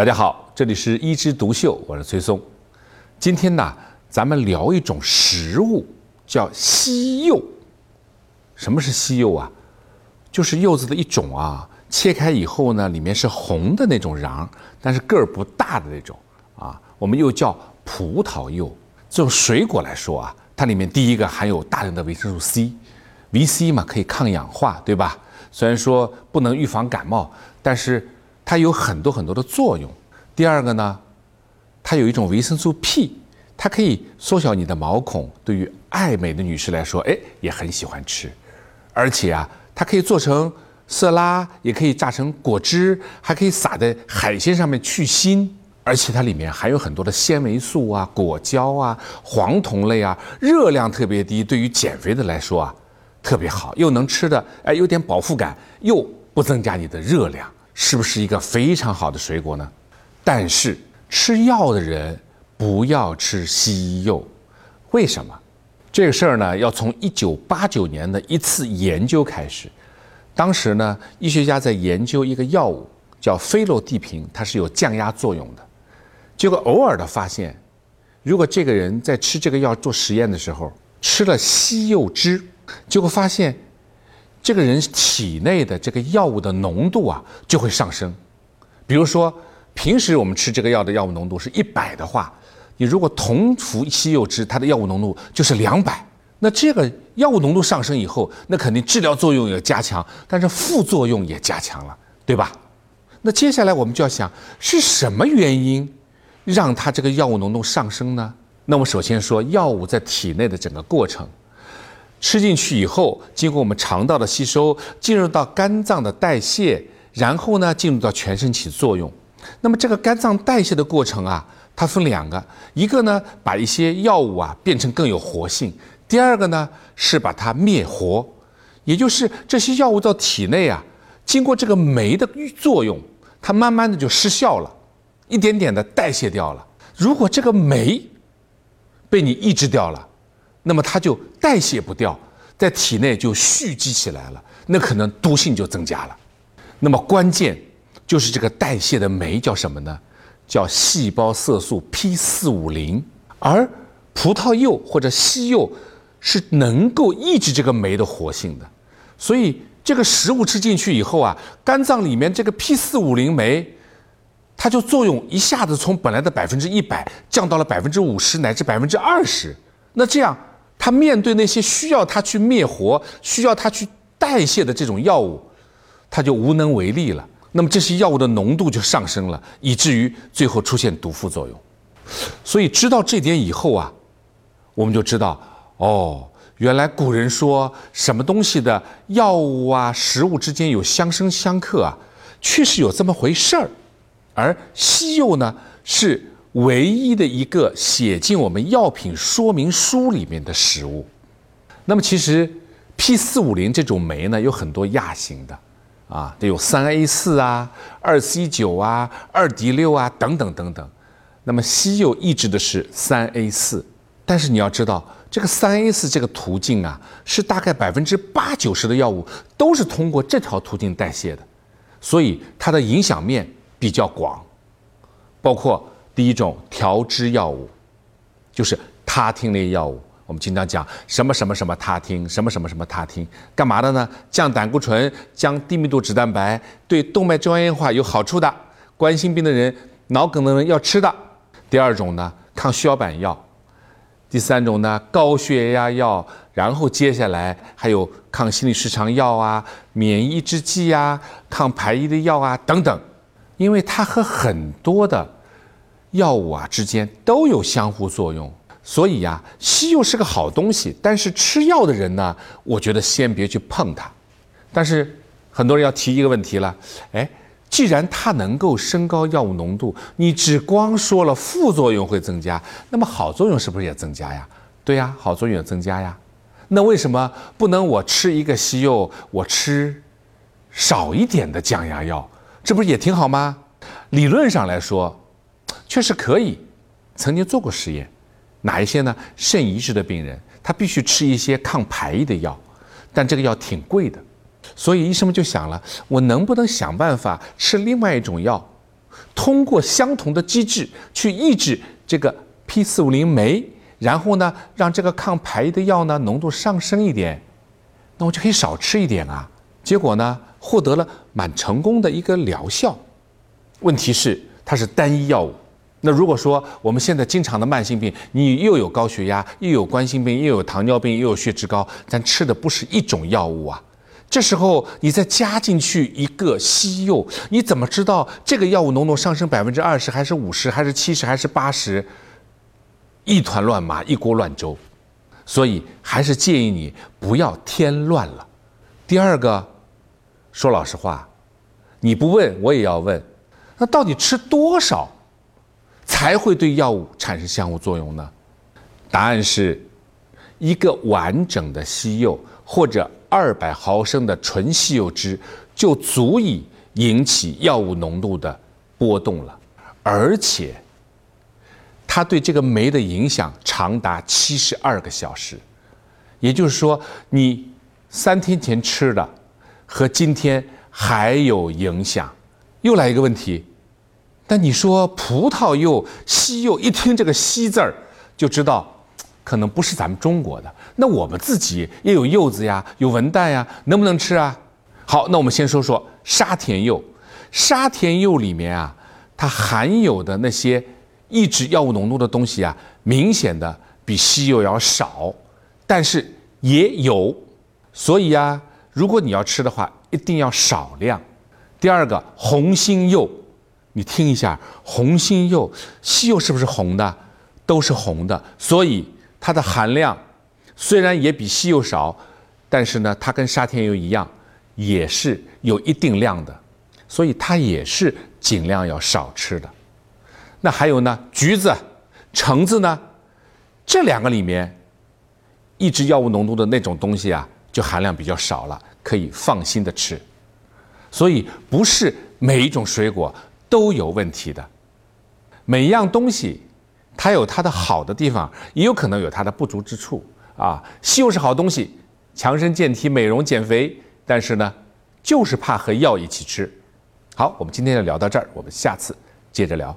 大家好，这里是一枝独秀，我是崔松。今天呢，咱们聊一种食物，叫西柚。什么是西柚啊？就是柚子的一种啊。切开以后呢，里面是红的那种瓤，但是个儿不大的那种啊。我们又叫葡萄柚。这种水果来说啊，它里面第一个含有大量的维生素 C，V C 嘛可以抗氧化，对吧？虽然说不能预防感冒，但是。它有很多很多的作用。第二个呢，它有一种维生素 P，它可以缩小你的毛孔。对于爱美的女士来说，哎，也很喜欢吃。而且啊，它可以做成色拉，也可以榨成果汁，还可以撒在海鲜上面去腥。而且它里面含有很多的纤维素啊、果胶啊、黄酮类啊，热量特别低，对于减肥的来说啊，特别好，又能吃的，哎，有点饱腹感，又不增加你的热量。是不是一个非常好的水果呢？但是吃药的人不要吃西柚，为什么？这个事儿呢，要从一九八九年的一次研究开始。当时呢，医学家在研究一个药物，叫菲洛地平，它是有降压作用的。结果偶尔的发现，如果这个人在吃这个药做实验的时候吃了西柚汁，结果发现。这个人体内的这个药物的浓度啊就会上升，比如说平时我们吃这个药的药物浓度是一百的话，你如果同服西柚汁，它的药物浓度就是两百。那这个药物浓度上升以后，那肯定治疗作用也加强，但是副作用也加强了，对吧？那接下来我们就要想是什么原因让它这个药物浓度上升呢？那我首先说药物在体内的整个过程。吃进去以后，经过我们肠道的吸收，进入到肝脏的代谢，然后呢，进入到全身起作用。那么这个肝脏代谢的过程啊，它分两个，一个呢把一些药物啊变成更有活性，第二个呢是把它灭活，也就是这些药物到体内啊，经过这个酶的作用，它慢慢的就失效了，一点点的代谢掉了。如果这个酶被你抑制掉了。那么它就代谢不掉，在体内就蓄积起来了，那可能毒性就增加了。那么关键就是这个代谢的酶叫什么呢？叫细胞色素 P 四五零。而葡萄柚或者西柚是能够抑制这个酶的活性的，所以这个食物吃进去以后啊，肝脏里面这个 P 四五零酶，它就作用一下子从本来的百分之一百降到了百分之五十乃至百分之二十。那这样。他面对那些需要他去灭活、需要他去代谢的这种药物，他就无能为力了。那么这些药物的浓度就上升了，以至于最后出现毒副作用。所以知道这点以后啊，我们就知道哦，原来古人说什么东西的药物啊、食物之间有相生相克啊，确实有这么回事儿。而西柚呢是。唯一的一个写进我们药品说明书里面的食物，那么其实 P 四五零这种酶呢有很多亚型的，啊，得有三 A 四啊、二 C 九啊、二 D 六啊等等等等。那么西柚抑制的是三 A 四，但是你要知道，这个三 A 四这个途径啊，是大概百分之八九十的药物都是通过这条途径代谢的，所以它的影响面比较广，包括。第一种调脂药物，就是他汀类药物。我们经常讲什么什么什么他汀，什么什么什么他汀，干嘛的呢？降胆固醇，降低密度脂蛋白，对动脉粥样硬化有好处的。冠心病的人、脑梗的人要吃的。第二种呢，抗血小板药。第三种呢，高血压药。然后接下来还有抗心理失常药啊，免疫抑制剂啊，抗排异的药啊等等。因为它和很多的。药物啊之间都有相互作用，所以呀，西柚是个好东西。但是吃药的人呢，我觉得先别去碰它。但是很多人要提一个问题了，哎，既然它能够升高药物浓度，你只光说了副作用会增加，那么好作用是不是也增加呀？对呀，好作用也增加呀。那为什么不能我吃一个西柚，我吃少一点的降压药，这不是也挺好吗？理论上来说。确实可以，曾经做过实验，哪一些呢？肾移植的病人，他必须吃一些抗排异的药，但这个药挺贵的，所以医生们就想了，我能不能想办法吃另外一种药，通过相同的机制去抑制这个 P 四五零酶，然后呢，让这个抗排异的药呢浓度上升一点，那我就可以少吃一点啊。结果呢，获得了蛮成功的一个疗效。问题是它是单一药物。那如果说我们现在经常的慢性病，你又有高血压，又有冠心病，又有糖尿病，又有血脂高，咱吃的不是一种药物啊。这时候你再加进去一个西柚，你怎么知道这个药物浓度上升百分之二十，还是五十，还是七十，还是八十？一团乱麻，一锅乱粥。所以还是建议你不要添乱了。第二个，说老实话，你不问我也要问，那到底吃多少才会对药物产生相互作用呢？答案是，一个完整的西柚或者。二百毫升的纯西柚汁就足以引起药物浓度的波动了，而且它对这个酶的影响长达七十二个小时，也就是说，你三天前吃的和今天还有影响。又来一个问题，但你说葡萄柚、西柚，一听这个“西”字儿就知道。可能不是咱们中国的，那我们自己也有柚子呀，有文旦呀，能不能吃啊？好，那我们先说说沙田柚。沙田柚里面啊，它含有的那些抑制药物浓度的东西啊，明显的比西柚要少，但是也有。所以啊，如果你要吃的话，一定要少量。第二个，红心柚，你听一下，红心柚，西柚是不是红的？都是红的，所以。它的含量虽然也比西柚少，但是呢，它跟沙田柚一样，也是有一定量的，所以它也是尽量要少吃的。那还有呢，橘子、橙子呢，这两个里面抑制药物浓度的那种东西啊，就含量比较少了，可以放心的吃。所以不是每一种水果都有问题的，每一样东西。它有它的好的地方，也有可能有它的不足之处啊。西柚是好东西，强身健体、美容减肥，但是呢，就是怕和药一起吃。好，我们今天就聊到这儿，我们下次接着聊。